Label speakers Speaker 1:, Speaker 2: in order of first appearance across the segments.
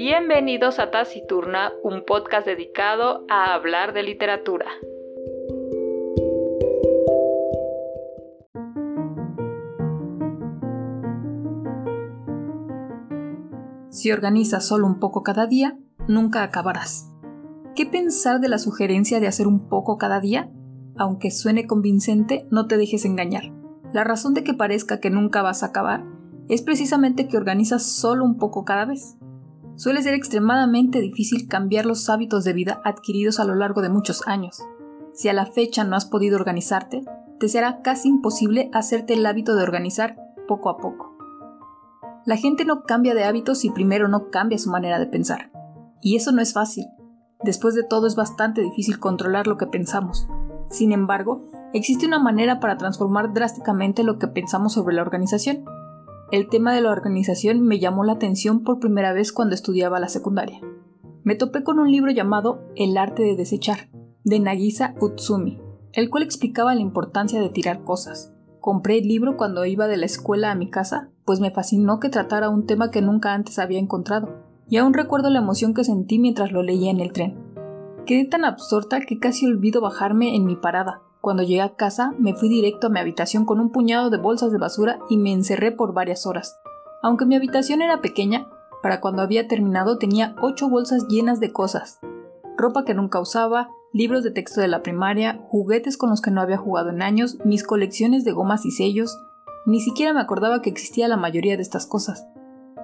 Speaker 1: Bienvenidos a Taciturna, un podcast dedicado a hablar de literatura.
Speaker 2: Si organizas solo un poco cada día, nunca acabarás. ¿Qué pensar de la sugerencia de hacer un poco cada día? Aunque suene convincente, no te dejes engañar. La razón de que parezca que nunca vas a acabar es precisamente que organizas solo un poco cada vez. Suele ser extremadamente difícil cambiar los hábitos de vida adquiridos a lo largo de muchos años. Si a la fecha no has podido organizarte, te será casi imposible hacerte el hábito de organizar poco a poco. La gente no cambia de hábitos si primero no cambia su manera de pensar. Y eso no es fácil. Después de todo es bastante difícil controlar lo que pensamos. Sin embargo, existe una manera para transformar drásticamente lo que pensamos sobre la organización el tema de la organización me llamó la atención por primera vez cuando estudiaba la secundaria. Me topé con un libro llamado El arte de desechar, de Nagisa Utsumi, el cual explicaba la importancia de tirar cosas. Compré el libro cuando iba de la escuela a mi casa, pues me fascinó que tratara un tema que nunca antes había encontrado, y aún recuerdo la emoción que sentí mientras lo leía en el tren. Quedé tan absorta que casi olvido bajarme en mi parada, cuando llegué a casa, me fui directo a mi habitación con un puñado de bolsas de basura y me encerré por varias horas. Aunque mi habitación era pequeña, para cuando había terminado tenía ocho bolsas llenas de cosas. Ropa que nunca usaba, libros de texto de la primaria, juguetes con los que no había jugado en años, mis colecciones de gomas y sellos. Ni siquiera me acordaba que existía la mayoría de estas cosas.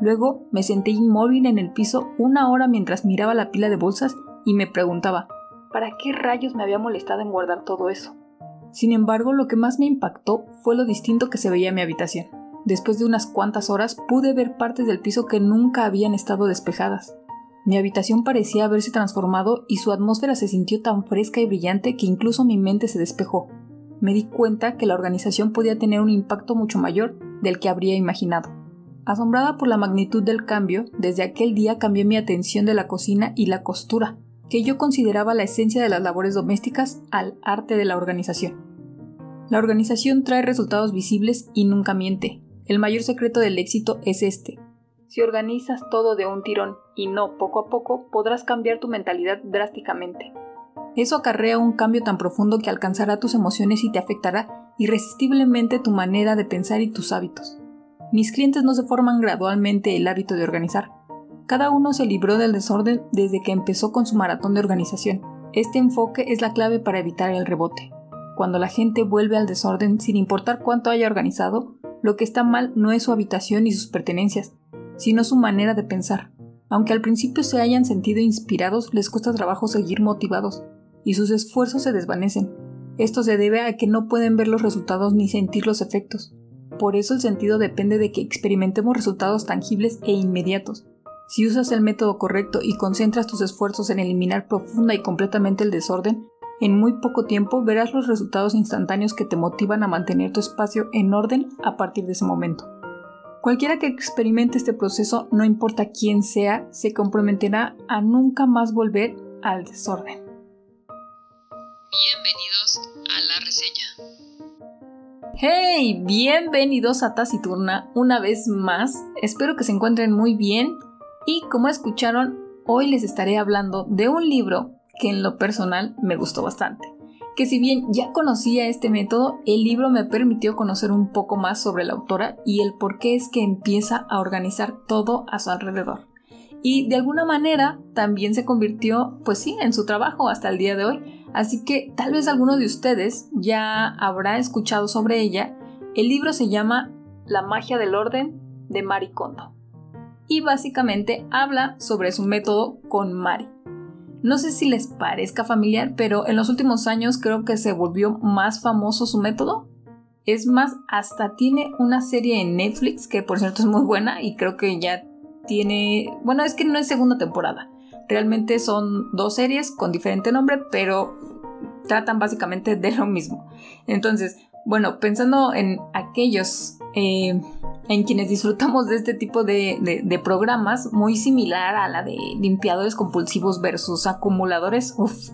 Speaker 2: Luego me senté inmóvil en el piso una hora mientras miraba la pila de bolsas y me preguntaba, ¿para qué rayos me había molestado en guardar todo eso? Sin embargo, lo que más me impactó fue lo distinto que se veía mi habitación. Después de unas cuantas horas pude ver partes del piso que nunca habían estado despejadas. Mi habitación parecía haberse transformado y su atmósfera se sintió tan fresca y brillante que incluso mi mente se despejó. Me di cuenta que la organización podía tener un impacto mucho mayor del que habría imaginado. Asombrada por la magnitud del cambio, desde aquel día cambié mi atención de la cocina y la costura, que yo consideraba la esencia de las labores domésticas al arte de la organización. La organización trae resultados visibles y nunca miente. El mayor secreto del éxito es este. Si organizas todo de un tirón y no poco a poco, podrás cambiar tu mentalidad drásticamente. Eso acarrea un cambio tan profundo que alcanzará tus emociones y te afectará irresistiblemente tu manera de pensar y tus hábitos. Mis clientes no se forman gradualmente el hábito de organizar, cada uno se libró del desorden desde que empezó con su maratón de organización. Este enfoque es la clave para evitar el rebote. Cuando la gente vuelve al desorden sin importar cuánto haya organizado, lo que está mal no es su habitación y sus pertenencias, sino su manera de pensar. Aunque al principio se hayan sentido inspirados, les cuesta trabajo seguir motivados, y sus esfuerzos se desvanecen. Esto se debe a que no pueden ver los resultados ni sentir los efectos. Por eso el sentido depende de que experimentemos resultados tangibles e inmediatos. Si usas el método correcto y concentras tus esfuerzos en eliminar profunda y completamente el desorden, en muy poco tiempo verás los resultados instantáneos que te motivan a mantener tu espacio en orden a partir de ese momento. Cualquiera que experimente este proceso, no importa quién sea, se comprometerá a nunca más volver al desorden.
Speaker 1: Bienvenidos a la reseña. Hey, bienvenidos a Taciturna una vez más. Espero que se encuentren muy bien y como escucharon, hoy les estaré hablando de un libro que en lo personal me gustó bastante. Que si bien ya conocía este método, el libro me permitió conocer un poco más sobre la autora y el por qué es que empieza a organizar todo a su alrededor. Y de alguna manera también se convirtió, pues sí, en su trabajo hasta el día de hoy. Así que tal vez alguno de ustedes ya habrá escuchado sobre ella. El libro se llama La magia del orden de Mari Kondo y básicamente habla sobre su método con Mari. No sé si les parezca familiar, pero en los últimos años creo que se volvió más famoso su método. Es más, hasta tiene una serie en Netflix que por cierto es muy buena y creo que ya tiene... Bueno, es que no es segunda temporada. Realmente son dos series con diferente nombre, pero tratan básicamente de lo mismo. Entonces, bueno, pensando en aquellos eh, en quienes disfrutamos de este tipo de, programas, muy similar a la de limpiadores compulsivos versus acumuladores. Uf,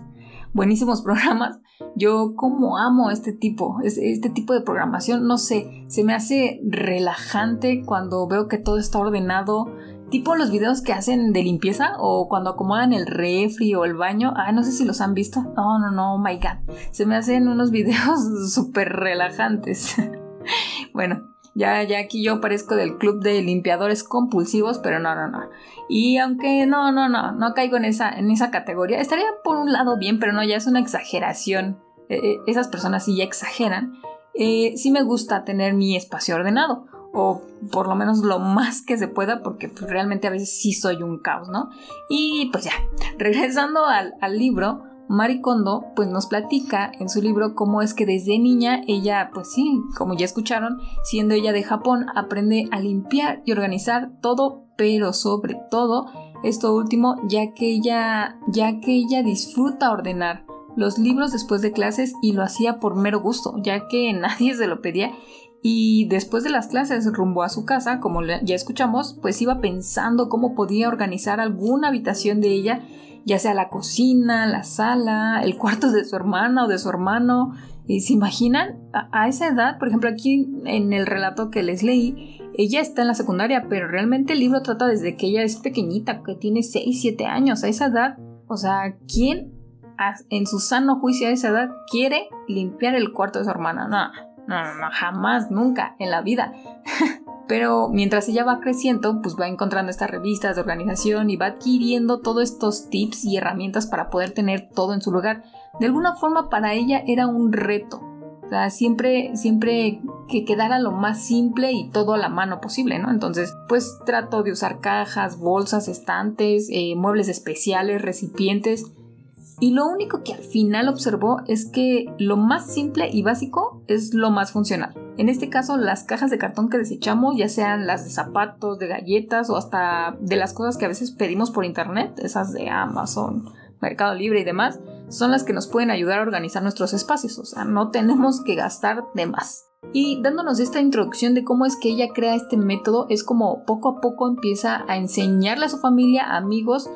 Speaker 1: buenísimos programas. Yo como amo este tipo, este tipo de programación, no sé, se me hace relajante cuando veo que todo está ordenado,
Speaker 2: tipo los videos que hacen de limpieza o cuando acomodan el refri o el baño. Ay, no sé si los han visto. No, no, no, oh my god. Se me hacen unos videos súper relajantes. bueno, ya, ya aquí yo parezco del club de limpiadores compulsivos, pero no, no, no. Y aunque no, no, no, no caigo en esa, en esa categoría, estaría por un lado bien, pero no, ya es una exageración. Eh, eh, esas personas sí ya exageran. Eh, sí me gusta tener mi espacio ordenado o por lo menos lo más que se pueda, porque pues, realmente a veces sí soy un caos, ¿no? Y pues ya, regresando al, al libro, Mari Kondo pues nos platica en su libro cómo es que desde niña ella, pues sí, como ya escucharon, siendo ella de Japón, aprende a limpiar y organizar todo, pero sobre todo esto último, ya que ella, ya que ella disfruta ordenar los libros después de clases y lo hacía por mero gusto, ya que nadie se lo pedía. Y después de las clases rumbo a su casa, como ya escuchamos, pues iba pensando cómo podía organizar alguna habitación de ella, ya sea la cocina, la sala, el cuarto de su hermana o de su hermano. ¿Y ¿Se imaginan? A, esa edad, por ejemplo, aquí en el relato que les leí, ella está en la secundaria, pero realmente el libro trata desde que ella es pequeñita, que tiene 6, 7 años. A esa edad, o sea, ¿quién en su sano juicio a esa edad quiere limpiar el cuarto de su hermana? No no, no, no, jamás, nunca en la vida. Pero mientras ella va creciendo, pues va encontrando estas revistas de organización y va adquiriendo todos estos tips y herramientas para poder tener todo en su lugar. De alguna forma para ella era un reto. O sea, siempre, siempre que quedara lo más simple y todo a la mano posible, ¿no? Entonces, pues trato de usar cajas, bolsas, estantes, eh, muebles especiales, recipientes y lo único que al final observó es que lo más simple y básico es lo más funcional. En este caso, las cajas de cartón que desechamos, ya sean las de zapatos, de galletas o hasta de las cosas que a veces pedimos por internet, esas de Amazon, Mercado Libre y demás, son las que nos pueden ayudar a organizar nuestros espacios. O sea, no tenemos que gastar de más. Y dándonos esta introducción de cómo es que ella crea este método, es como poco a poco empieza a enseñarle a su familia, amigos,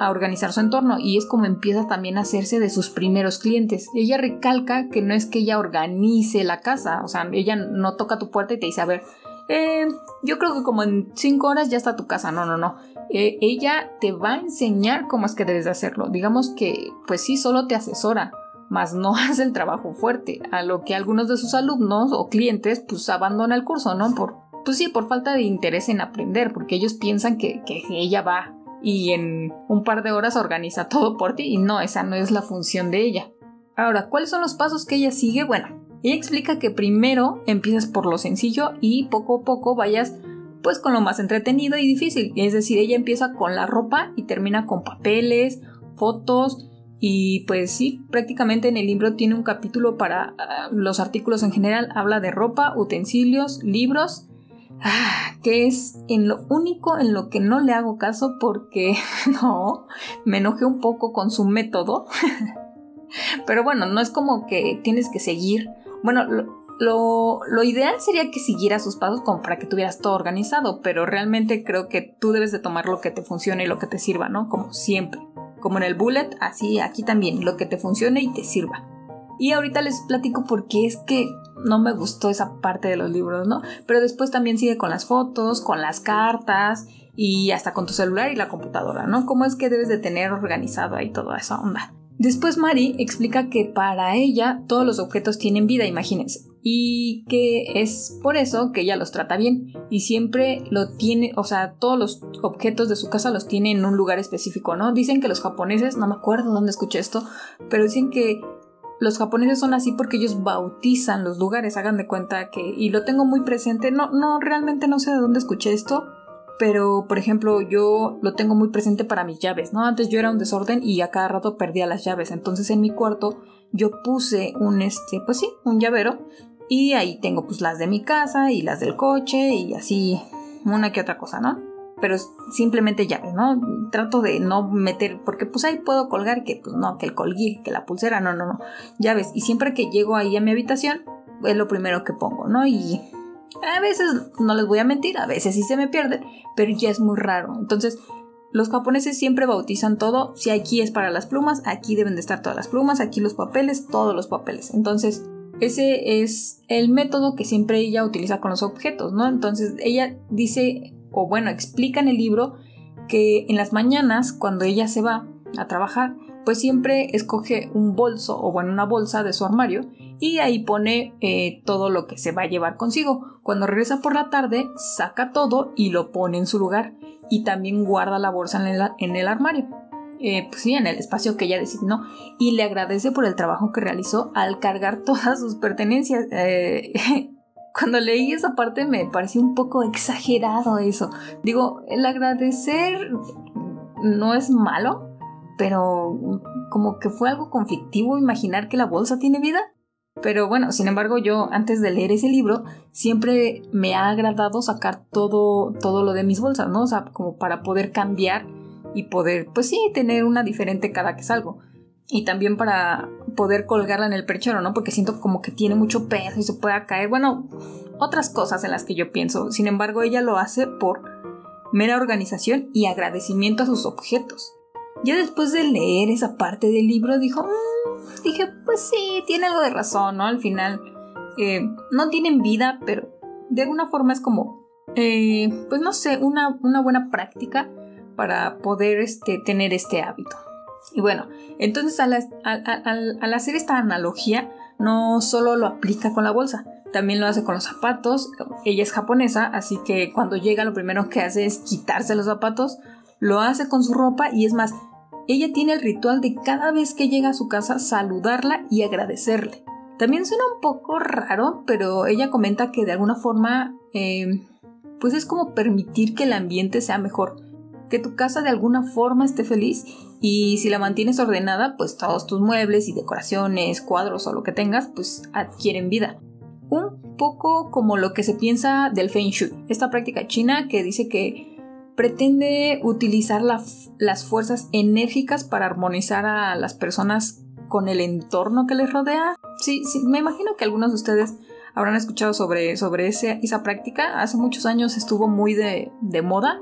Speaker 2: a organizar su entorno y es como empieza también a hacerse de sus primeros clientes. Ella recalca que no es que ella organice la casa, o sea, ella no toca tu puerta y te dice, a ver, eh, yo creo que como en cinco horas ya está tu casa, no, no, no. Eh, ella te va a enseñar cómo es que debes de hacerlo. Digamos que, pues sí, solo te asesora, mas no hace el trabajo fuerte, a lo que algunos de sus alumnos o clientes pues abandona el curso, ¿no? Por, pues sí, por falta de interés en aprender, porque ellos piensan que ella va y en un par de horas organiza todo por ti y no, esa no es la función de ella. Ahora, ¿cuáles son los pasos que ella sigue? Bueno, ella explica que primero empiezas por lo sencillo y poco a poco vayas pues con lo más entretenido y difícil. Es decir, ella empieza con la ropa y termina con papeles, fotos y pues sí, prácticamente en el libro tiene un capítulo para ah, los artículos en general. Habla de ropa, utensilios, libros Ah, que es en lo único en lo que no le hago caso porque no, me enojé un poco con su método. Pero bueno, no es como que tienes que seguir. Bueno, lo, lo, ideal sería que siguieras sus pasos para que tuvieras todo organizado, pero realmente creo que tú debes de tomar lo que te funcione y lo que te sirva, ¿no? Como siempre. Como en el bullet, así aquí también, lo que te funcione y te sirva. Y ahorita les platico por qué es que no me gustó esa parte de los libros, ¿no? Pero después también sigue con las fotos, con las cartas y hasta con tu celular y la computadora, ¿no? ¿Cómo es que debes de tener organizado ahí toda esa onda? Después Mari explica que para ella todos los objetos tienen vida, imagínense, y que es por eso que ella los trata bien y siempre lo tiene, o sea, todos los objetos de su casa los tiene en un lugar específico, ¿no? Dicen que los japoneses, no me acuerdo dónde escuché esto, pero dicen que los japoneses son así porque ellos bautizan los lugares, hagan de cuenta que, y lo tengo muy presente, no, no, realmente no sé de dónde escuché esto, pero por ejemplo yo lo tengo muy presente para mis llaves, ¿no? Antes yo era un desorden y a cada rato perdía las llaves, entonces en mi cuarto yo puse un, este, pues sí, un llavero y ahí tengo pues las de mi casa y las del coche y así una que otra cosa, ¿no? Pero simplemente llaves, ¿no? Trato de no meter, porque pues ahí puedo colgar que pues no, que el colguí, que la pulsera, no, no, no, llaves. Y siempre que llego ahí a mi habitación, es lo primero que pongo, ¿no? Y a veces, no les voy a mentir, a veces sí se me pierde, pero ya es muy raro. Entonces, los japoneses siempre bautizan todo. Si aquí es para las plumas, aquí deben de estar todas las plumas, aquí los papeles, todos los papeles. Entonces, ese es el método que siempre ella utiliza con los objetos, ¿no? Entonces, ella dice o bueno, explica en el libro que en las mañanas, cuando ella se va a trabajar, pues siempre escoge un bolso o bueno, una bolsa de su armario y ahí pone eh, todo lo que se va a llevar consigo. Cuando regresa por la tarde, saca todo y lo pone en su lugar y también guarda la bolsa en el, armario. Eh, pues sí, en el espacio que ella designó y le agradece por el trabajo que realizó al cargar todas sus pertenencias. Eh, cuando leí esa parte me pareció un poco exagerado eso. Digo, el agradecer no es malo, pero como que fue algo conflictivo imaginar que la bolsa tiene vida. Pero bueno, sin embargo, yo antes de leer ese libro siempre me ha agradado sacar todo, todo lo de mis bolsas, ¿no? O sea, como para poder cambiar y poder, pues sí, tener una diferente cada que salgo. Y también para poder colgarla en el perchero, ¿no? Porque siento como que tiene mucho peso y se pueda caer. Bueno, otras cosas en las que yo pienso. Sin embargo, ella lo hace por mera organización y agradecimiento a sus objetos. Ya después de leer esa parte del libro, dijo, mm", dije, pues sí, tiene algo de razón, ¿no? Al final, eh, no tienen vida, pero de alguna forma es como, eh, pues no sé, una, una, buena práctica para poder este, tener este hábito. Y bueno, entonces al, al hacer esta analogía, no solo lo aplica con la bolsa, también lo hace con los zapatos. Ella es japonesa, así que cuando llega lo primero que hace es quitarse los zapatos. Lo hace con su ropa y es más, ella tiene el ritual de cada vez que llega a su casa saludarla y agradecerle. También suena un poco raro, pero ella comenta que de alguna forma, eh, pues es como permitir que el ambiente sea mejor, que tu casa de alguna forma esté feliz y si la mantienes ordenada, pues todos tus muebles y decoraciones, cuadros o lo que tengas, pues adquieren vida. Un poco como lo que se piensa del Feng Shui, esta práctica china que dice que pretende utilizar las fuerzas enérgicas para armonizar a las personas con el entorno que les rodea. Sí, sí, me imagino que algunos de ustedes habrán escuchado sobre, sobre esa práctica. Hace muchos años estuvo muy de, de moda,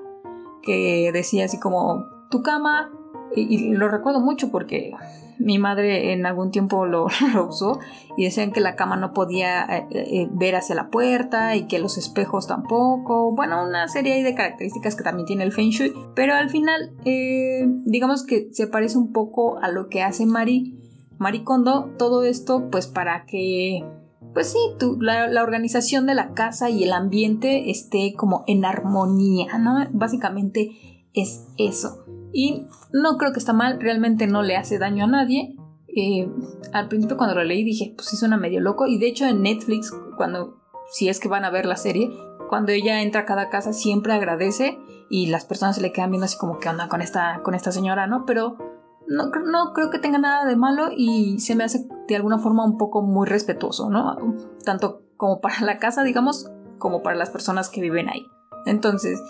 Speaker 2: que decía así como tu cama, y, lo recuerdo mucho porque mi madre en algún tiempo lo, usó y decían que la cama no podía eh, eh, ver hacia la puerta y que los espejos tampoco. Bueno, una serie de características que también tiene el Feng Shui. Pero al final, eh, digamos que se parece un poco a lo que hace Mari, Mari Kondo. Todo esto, pues para que pues sí, la, la, organización de la casa y el ambiente esté como en armonía, ¿no? Básicamente es eso. Y no creo que está mal, realmente no le hace daño a nadie. Eh, al principio cuando lo leí dije, pues sí suena medio loco. Y de hecho en Netflix, cuando, si es que van a ver la serie, cuando ella entra a cada casa siempre agradece y las personas se le quedan viendo así como que onda con esta, con esta señora, ¿no? Pero no, no creo que tenga nada de malo y se me hace de alguna forma un poco muy respetuoso, ¿no? Tanto como para la casa, digamos, como para las personas que viven ahí. Entonces,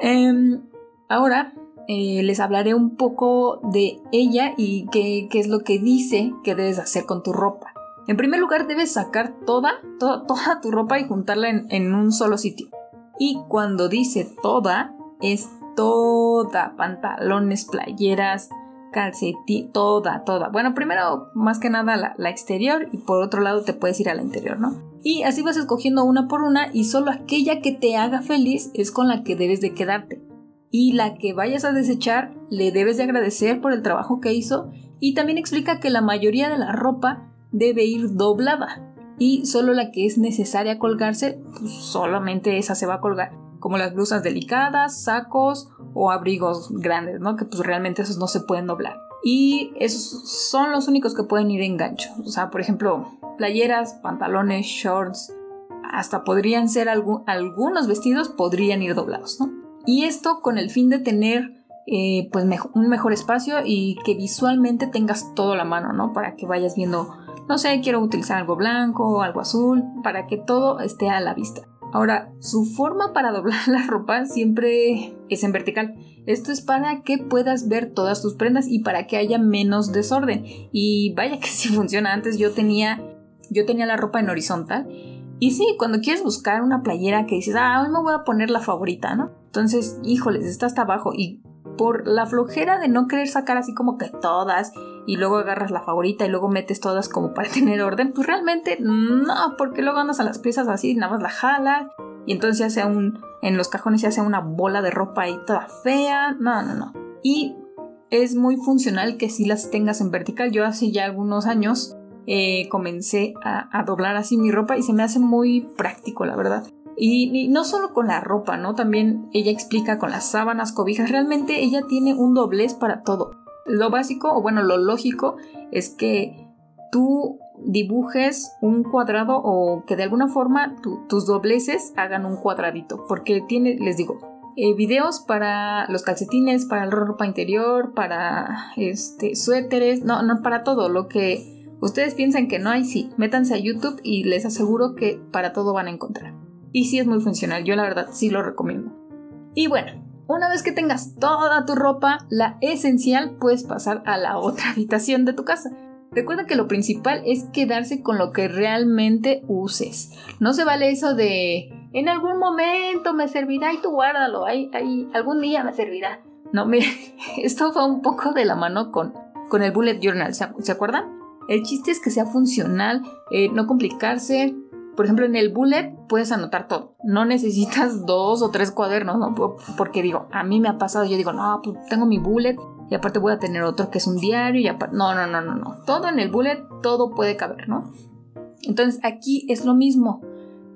Speaker 2: eh, ahora eh, les hablaré un poco de ella y qué, es lo que dice que debes hacer con tu ropa. En primer lugar, debes sacar toda, toda, tu ropa y juntarla en, en un solo sitio. Y cuando dice toda, es toda, pantalones, playeras, calcetín, toda, toda. Bueno, primero, más que nada la, la, exterior y por otro lado te puedes ir a la interior, ¿no? Y así vas escogiendo una por una y solo aquella que te haga feliz es con la que debes de quedarte y la que vayas a desechar le debes de agradecer por el trabajo que hizo y también explica que la mayoría de la ropa debe ir doblada y solo la que es necesaria colgarse, pues solamente esa se va a colgar, como las blusas delicadas, sacos o abrigos grandes, ¿no? Que pues realmente esos no se pueden doblar. Y esos son los únicos que pueden ir en gancho. O sea, por ejemplo, playeras, pantalones, shorts, hasta podrían ser algunos vestidos, podrían ir doblados, ¿no? Y esto con el fin de tener eh, pues un mejor espacio y que visualmente tengas todo la mano, ¿no? Para que vayas viendo, no sé, quiero utilizar algo blanco, algo azul, para que todo esté a la vista. Ahora, su forma para doblar la ropa siempre es en vertical. Esto es para que puedas ver todas tus prendas y para que haya menos desorden. Y vaya que si funciona. Antes yo tenía, yo tenía la ropa en horizontal. Y sí, cuando quieres buscar una playera que dices, ah, hoy me voy a poner la favorita, ¿no? Entonces, híjoles, está hasta abajo y por la flojera de no querer sacar así como que todas y luego agarras la favorita y luego metes todas como para tener orden, pues realmente no, porque luego andas a las piezas así, nada más la jalas y entonces hace un, en los cajones se hace una bola de ropa ahí toda fea. No, no, no. Y es muy funcional que si las tengas en vertical. Yo hace ya algunos años eh, comencé a, doblar así mi ropa y se me hace muy práctico, la verdad. Y, no solo con la ropa, ¿no? También ella explica con las sábanas, cobijas. Realmente ella tiene un doblez para todo. Lo básico, o bueno, lo lógico, es que tú dibujes un cuadrado o que de alguna forma tus dobleces hagan un cuadradito. Porque tiene, les digo, eh, videos para los calcetines, para la ropa interior, para este, suéteres, no, no, para todo lo que Ustedes piensan que no hay, sí, métanse a YouTube y les aseguro que para todo van a encontrar. Y sí es muy funcional, yo la verdad sí lo recomiendo. Y bueno, una vez que tengas toda tu ropa, la esencial puedes pasar a la otra habitación de tu casa. Recuerda que lo principal es quedarse con lo que realmente uses. No se vale eso de en algún momento me servirá y tú guárdalo, ahí, ahí, algún día me servirá. No, mire, esto fue un poco de la mano con, con el bullet journal, ¿se acuerdan? El chiste es que sea funcional, eh, no complicarse. Por ejemplo, en el bullet puedes anotar todo. No necesitas dos o tres cuadernos, ¿no? Porque digo, a mí me ha pasado, yo digo, no, pues tengo mi bullet y aparte voy a tener otro que es un diario y aparte... No, no, no, no, no. Todo en el bullet, todo puede caber, ¿no? Entonces aquí es lo mismo.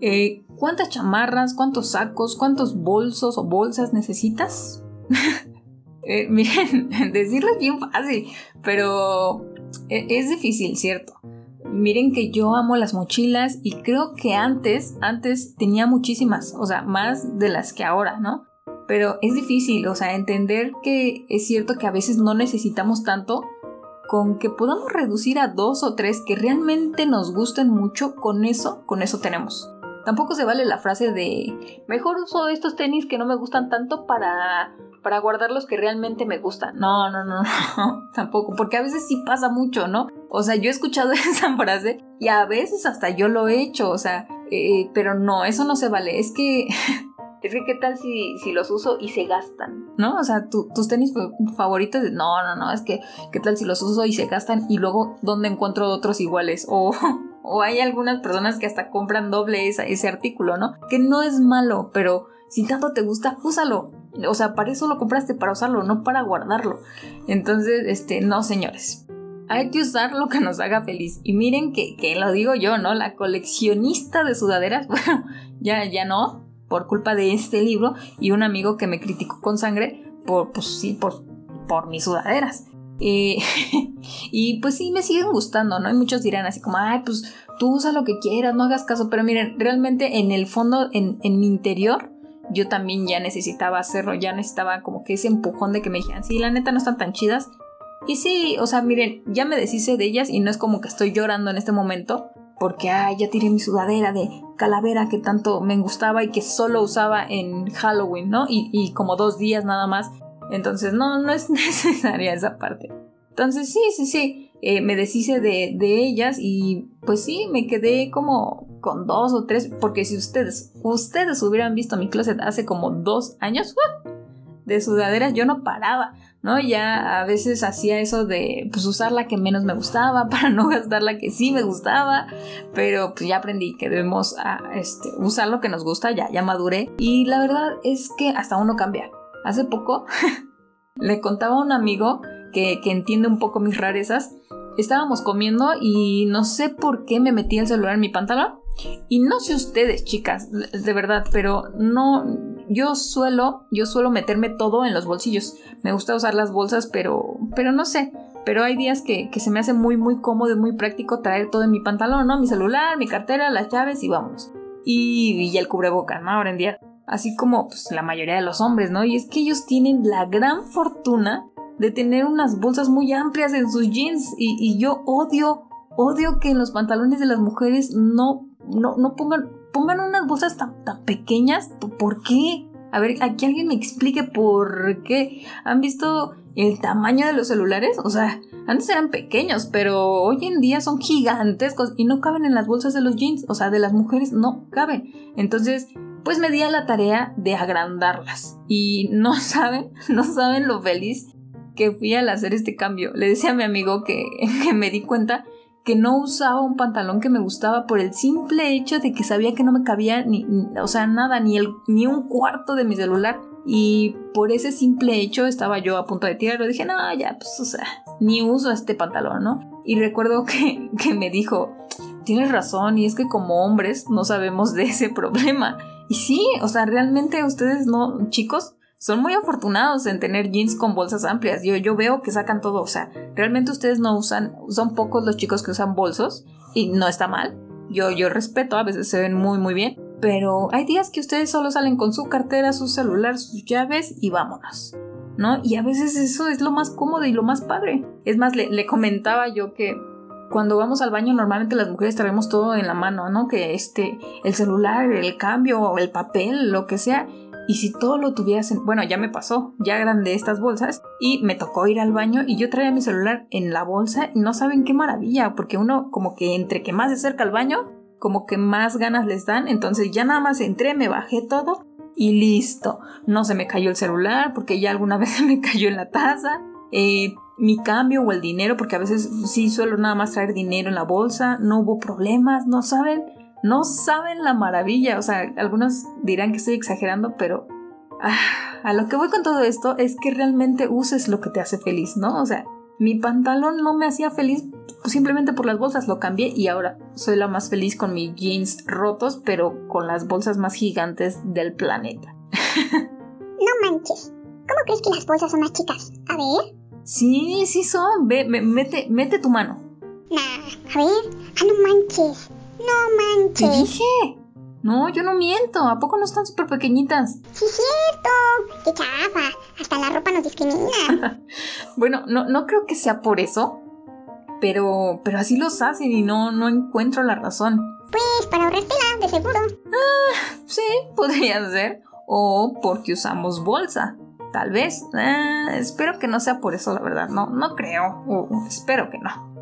Speaker 2: Eh, ¿Cuántas chamarras, cuántos sacos, cuántos bolsos o bolsas necesitas? Eh, miren, decirlo es bien fácil, pero e, es difícil, ¿cierto? Miren que yo amo las mochilas y creo que antes, antes tenía muchísimas, o sea, más de las que ahora, ¿no? Pero es difícil, o sea, entender que es cierto que a veces no necesitamos tanto, con que podamos reducir a dos o tres que realmente nos gusten mucho, con eso, con eso tenemos. Tampoco se vale la frase de mejor uso estos tenis que no me gustan tanto para para guardar los que realmente me gustan. No, no, no, no, tampoco, porque a veces sí pasa mucho, ¿no? O sea, yo he escuchado esa frase y a veces hasta yo lo he hecho, o sea, eh, pero no, eso no se vale, es que... Es que, ¿qué tal si, si, los uso y se gastan? ¿No? O sea, tus tenis favoritos, no, no, no, es que, ¿qué tal si los uso y se gastan y luego dónde encuentro otros iguales? O, o hay algunas personas que hasta compran doble ese artículo, ¿no? Que no es malo, pero si tanto te gusta, úsalo. O sea, para eso lo compraste, para usarlo, no para guardarlo. Entonces, este, no, señores. Hay que usar lo que nos haga feliz. Y miren que, que lo digo yo, ¿no? La coleccionista de sudaderas, bueno, ya, ya no, por culpa de este libro y un amigo que me criticó con sangre por, pues sí, por, por mis sudaderas. Eh, y pues sí, me siguen gustando, ¿no? Y muchos dirán así como, ay, pues tú usa lo que quieras, no hagas caso. Pero miren, realmente en el fondo, en, en mi interior, yo también ya necesitaba hacerlo, ya necesitaba como que ese empujón de que me dijeran, sí, la neta no están tan chidas. Y sí, o sea, miren, ya me deshice de ellas y no es como que estoy llorando en este momento, porque ay, ya tiré mi sudadera de calavera que tanto me gustaba y que solo usaba en Halloween, ¿no? Y, como dos días nada más. Entonces, no, no es necesaria esa parte. Entonces, sí, sí, sí, eh, me deshice de, de ellas y pues sí, me quedé como con dos o tres, porque si ustedes, ustedes hubieran visto mi closet hace como dos años, de sudaderas yo no paraba, ¿no? Ya a veces hacía eso de pues usar la que menos me gustaba para no gastar la que sí me gustaba, pero pues ya aprendí que debemos ah, este, usar lo que nos gusta, ya, ya maduré y la verdad es que hasta uno cambia. Hace poco le contaba a un amigo que entiende un poco mis rarezas, estábamos comiendo y no sé por qué me metí el celular en mi pantalón y no sé ustedes, chicas, de verdad, pero no, yo suelo, yo suelo meterme todo en los bolsillos. Me gusta usar las bolsas, pero, pero no sé. Pero hay días que, se me hace muy, muy cómodo y muy práctico traer todo en mi pantalón, ¿no? Mi celular, mi cartera, las llaves y vámonos. Y, y el cubreboca, ¿no? Ahora en día. Así como pues, la mayoría de los hombres, ¿no? Y es que ellos tienen la gran fortuna de tener unas bolsas muy amplias en sus jeans. Y yo odio, odio que en los pantalones de las mujeres no no, no pongan, pongan unas bolsas tan, pequeñas. ¿Por qué? A ver, aquí alguien me explique por qué. ¿Han visto el tamaño de los celulares? O sea, antes eran pequeños, pero hoy en día son gigantescos y no caben en las bolsas de los jeans. O sea, de las mujeres no caben. Entonces, pues me di a la tarea de agrandarlas. Y no saben, no saben lo feliz que fui al hacer este cambio. Le decía a mi amigo que me di cuenta que no usaba un pantalón que me gustaba por el simple hecho de que sabía que no me cabía ni, o sea, nada, ni, el, ni un cuarto de mi celular. Y por ese simple hecho estaba yo a punto de tirarlo. Dije, no, ya, pues, o sea, ni uso este pantalón, ¿no? Y recuerdo que, que me dijo, tienes razón, y es que como hombres no sabemos de ese problema. Y sí, o sea, realmente ustedes no, chicos, son muy afortunados en tener jeans con bolsas amplias. Yo, yo veo que sacan todo. O sea, realmente ustedes no usan, son pocos los chicos que usan bolsos y no está mal. Yo, yo respeto, a veces se ven muy, muy bien. Pero hay días que ustedes solo salen con su cartera, su celular, sus llaves y vámonos. ¿No? Y a veces eso es lo más cómodo y lo más padre. Es más, le, le comentaba yo que cuando vamos al baño normalmente las mujeres traemos todo en la mano, ¿no? Que este, el celular, el cambio, el papel, lo que sea. Y si todo lo tuvieras en... Bueno, ya me pasó, ya grande estas bolsas y me tocó ir al baño y yo traía mi celular en la bolsa y no saben qué maravilla, porque uno como que entre que más se acerca al baño, como que más ganas les dan, entonces ya nada más entré, me bajé todo y listo. No se me cayó el celular porque ya alguna vez se me cayó en la taza. Eh, mi cambio o el dinero, porque a veces sí suelo nada más traer dinero en la bolsa, no hubo problemas, no saben no saben la maravilla. O sea, algunos dirán que estoy exagerando, pero ah, a lo que voy con todo esto es que realmente uses lo que te hace feliz, ¿no? O sea, mi pantalón no me hacía feliz simplemente por las bolsas, lo cambié y ahora soy la más feliz con mis jeans rotos, pero con las bolsas más gigantes del planeta.
Speaker 3: no manches. ¿Cómo crees que las bolsas son más chicas? A ver.
Speaker 2: Sí, sí son. Ve, mete, mete tu mano.
Speaker 3: Nah, a ver. Ah, no manches. No manches.
Speaker 2: Te dije. No, yo no miento. ¿A poco no están súper pequeñitas?
Speaker 3: Sí, cierto. Qué chafa. Hasta la ropa nos discrimina.
Speaker 2: bueno, no, no creo que sea por eso. Pero, pero así los hacen y no, no encuentro la razón.
Speaker 3: Pues para ahorrártela, de seguro.
Speaker 2: Ah, sí, podría ser. O porque usamos bolsa. Tal vez. Ah, espero que no sea por eso, la verdad. No, no creo. espero que no.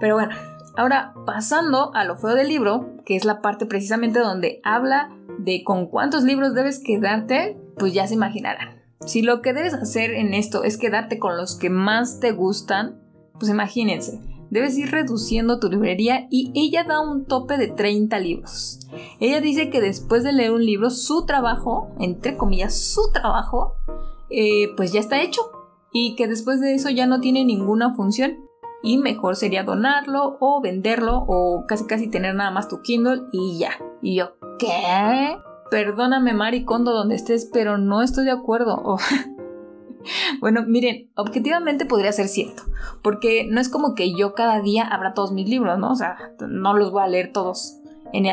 Speaker 2: Pero bueno, Ahora, pasando a lo feo del libro, que es la parte precisamente donde habla de con cuántos libros debes quedarte, pues ya se imaginarán. Si lo que debes hacer en esto es quedarte con los que más te gustan, pues imagínense, debes ir reduciendo tu librería y ella da un tope de 30 libros. Ella dice que después de leer un libro, su trabajo, entre comillas, su trabajo, eh, pues ya está hecho y que después de eso ya no tiene ninguna función y mejor sería donarlo o venderlo o casi casi tener nada más tu Kindle y ya. Y yo, ¿qué? Perdóname Maricondo donde estés, pero no estoy de acuerdo. bueno, miren, objetivamente podría ser cierto, porque no es como que yo cada día abra todos mis libros, ¿no? O sea, no los voy a leer todos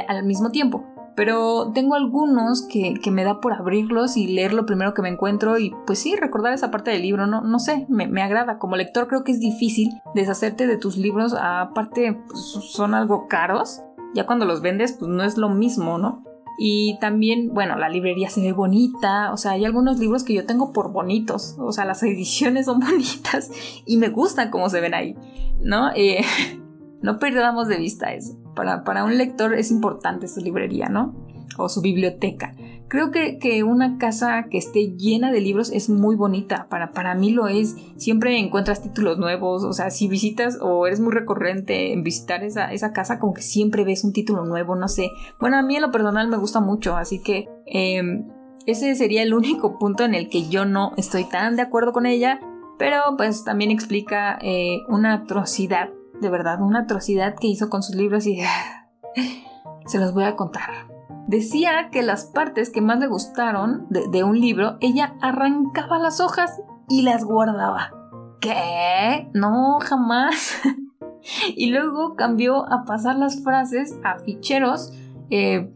Speaker 2: al mismo tiempo pero tengo algunos que, me da por abrirlos y leer lo primero que me encuentro y pues sí, recordar esa parte del libro, no, no sé, me, agrada. Como lector creo que es difícil deshacerte de tus libros, aparte pues, son algo caros, ya cuando los vendes pues no es lo mismo, ¿no? Y también, bueno, la librería se ve bonita, o sea, hay algunos libros que yo tengo por bonitos, o sea, las ediciones son bonitas y me gustan cómo se ven ahí, ¿no? Eh, no perdamos de vista eso para, un lector es importante su librería, ¿no? O su biblioteca. Creo que, una casa que esté llena de libros es muy bonita. Para, para mí lo es. Siempre encuentras títulos nuevos. O sea, si visitas o eres muy recurrente en visitar esa, esa casa, como que siempre ves un título nuevo, no sé. Bueno, a mí en lo personal me gusta mucho, así que em, ese sería el único punto en el que yo no estoy tan de acuerdo con ella. Pero pues también explica eh, una atrocidad de verdad, una atrocidad que hizo con sus libros y se los voy a contar. Decía que las partes que más le gustaron de, un libro, ella arrancaba las hojas y las guardaba. ¿Qué? No, jamás. y luego cambió a pasar las frases a ficheros, eh,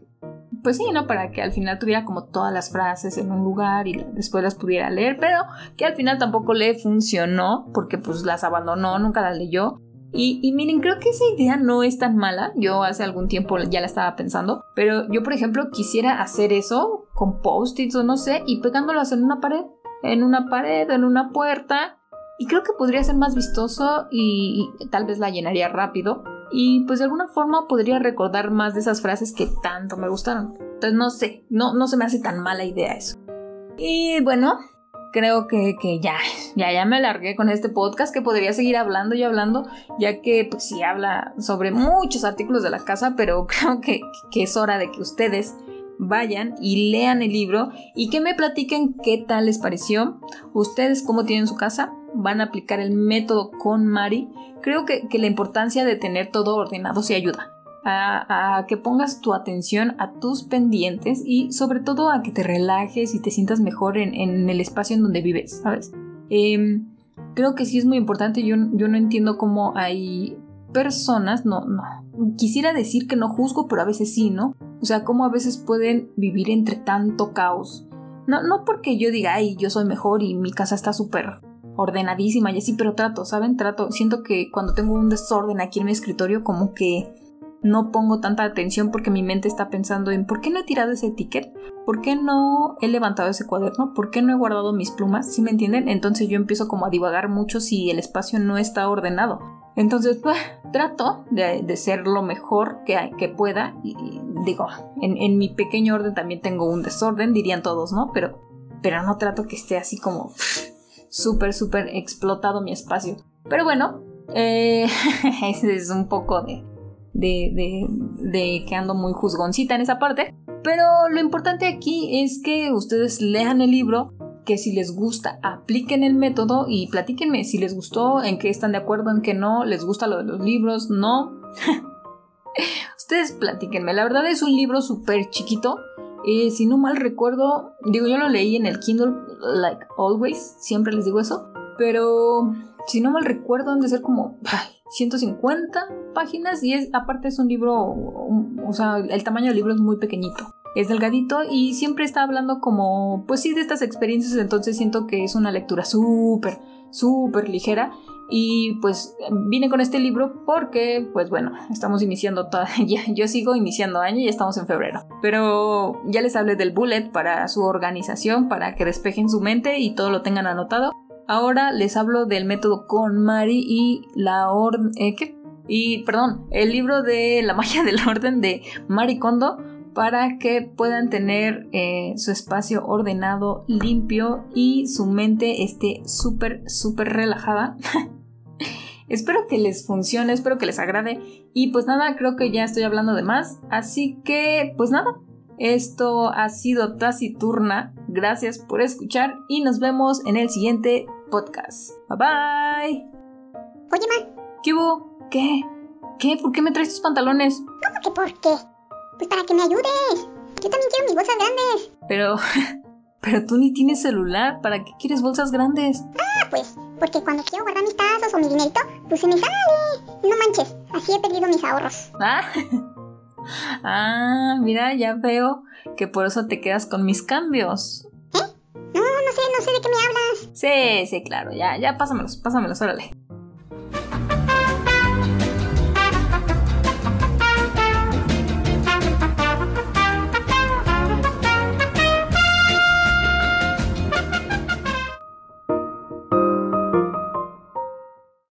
Speaker 2: pues sí, ¿no? Para que al final tuviera como todas las frases en un lugar y después las pudiera leer, pero que al final tampoco le funcionó porque pues las abandonó, nunca las leyó. Y, miren, creo que esa idea no es tan mala. Yo hace algún tiempo ya la estaba pensando. Pero yo, por ejemplo, quisiera hacer eso con post-its o no sé, y pegándolas en una pared. En una pared, en una puerta. Y creo que podría ser más vistoso y, tal vez la llenaría rápido. Y pues de alguna forma podría recordar más de esas frases que tanto me gustaron. Entonces no sé, no, no se me hace tan mala idea eso. Y bueno, creo que, ya, ya, ya me alargué con este podcast que podría seguir hablando y hablando, ya que pues sí habla sobre muchos artículos de la casa, pero creo que, que es hora de que ustedes vayan y lean el libro y que me platiquen qué tal les pareció, ustedes cómo tienen su casa, van a aplicar el método con Mari. Creo que, la importancia de tener todo ordenado se ayuda. A, que pongas tu atención a tus pendientes y sobre todo a que te relajes y te sientas mejor en, el espacio en donde vives, ¿sabes? Em, creo que sí es muy importante, yo, yo no entiendo cómo hay personas, no, no, quisiera decir que no juzgo, pero a veces sí, ¿no? O sea, cómo a veces pueden vivir entre tanto caos. No, no porque yo diga, ay, yo soy mejor y mi casa está súper ordenadísima y así, pero trato, ¿saben? Trato, siento que cuando tengo un desorden aquí en mi escritorio, como que no pongo tanta atención porque mi mente está pensando en ¿por qué no he tirado ese ticket? ¿Por qué no he levantado ese cuaderno? ¿Por qué no he guardado mis plumas? ¿Sí me entienden? Entonces yo empiezo como a divagar mucho si el espacio no está ordenado. Entonces, pues, trato de, ser lo mejor que, pueda. Y, digo, en, mi pequeño orden también tengo un desorden, dirían todos, ¿no? Pero, pero no trato que esté así como súper, súper explotado mi espacio. Pero bueno, eh, es un poco de, de, de, que ando muy juzgoncita en esa parte. Pero lo importante aquí es que ustedes lean el libro, que si les gusta, apliquen el método y platíquenme si les gustó, en qué están de acuerdo, en qué no, les gusta lo de los libros, no. ustedes platíquenme, la verdad es un libro súper chiquito. Eh, si no mal recuerdo, digo, yo lo leí en el Kindle, like always, siempre les digo eso, pero si no mal recuerdo, han de ser como 150 páginas y es, aparte es un libro, o sea, el tamaño del libro es muy pequeñito es delgadito y siempre está hablando como, pues sí, de estas experiencias, entonces siento que es una lectura súper, súper ligera. Y pues vine con este libro porque, pues bueno, estamos iniciando toda, ya, yo sigo iniciando año y estamos en febrero. Pero ya les hablé del bullet para su organización, para que despejen su mente y todo lo tengan anotado. Ahora les hablo del método con Mari y la orden... Eh, ¿Qué? Y, perdón, el libro de la magia del orden de Mari Kondo para que puedan tener eh, su espacio ordenado, limpio y su mente esté súper, súper relajada. espero que les funcione, espero que les agrade. Y pues nada, creo que ya estoy hablando de más. Así que, pues nada, esto ha sido Taciturna. Gracias por escuchar y nos vemos en el siguiente podcast. Bye bye.
Speaker 3: Oye, ma.
Speaker 2: ¿Qué hubo? ¿Qué? ¿Qué? ¿Por qué me traes tus pantalones?
Speaker 3: ¿Cómo que por qué? Pues para que me ayudes. Yo también quiero mis bolsas grandes.
Speaker 2: Pero... Pero tú ni tienes celular. ¿Para qué quieres bolsas grandes?
Speaker 3: Ah, pues, porque cuando quiero guardar mis tazos o mi dinerito, pues se me sale. No manches, así he perdido mis ahorros.
Speaker 2: Ah. Ah, mira, ya veo que por eso te quedas con mis cambios. Sí, sí, claro, ya, ya pásamelos, pásamelos, órale.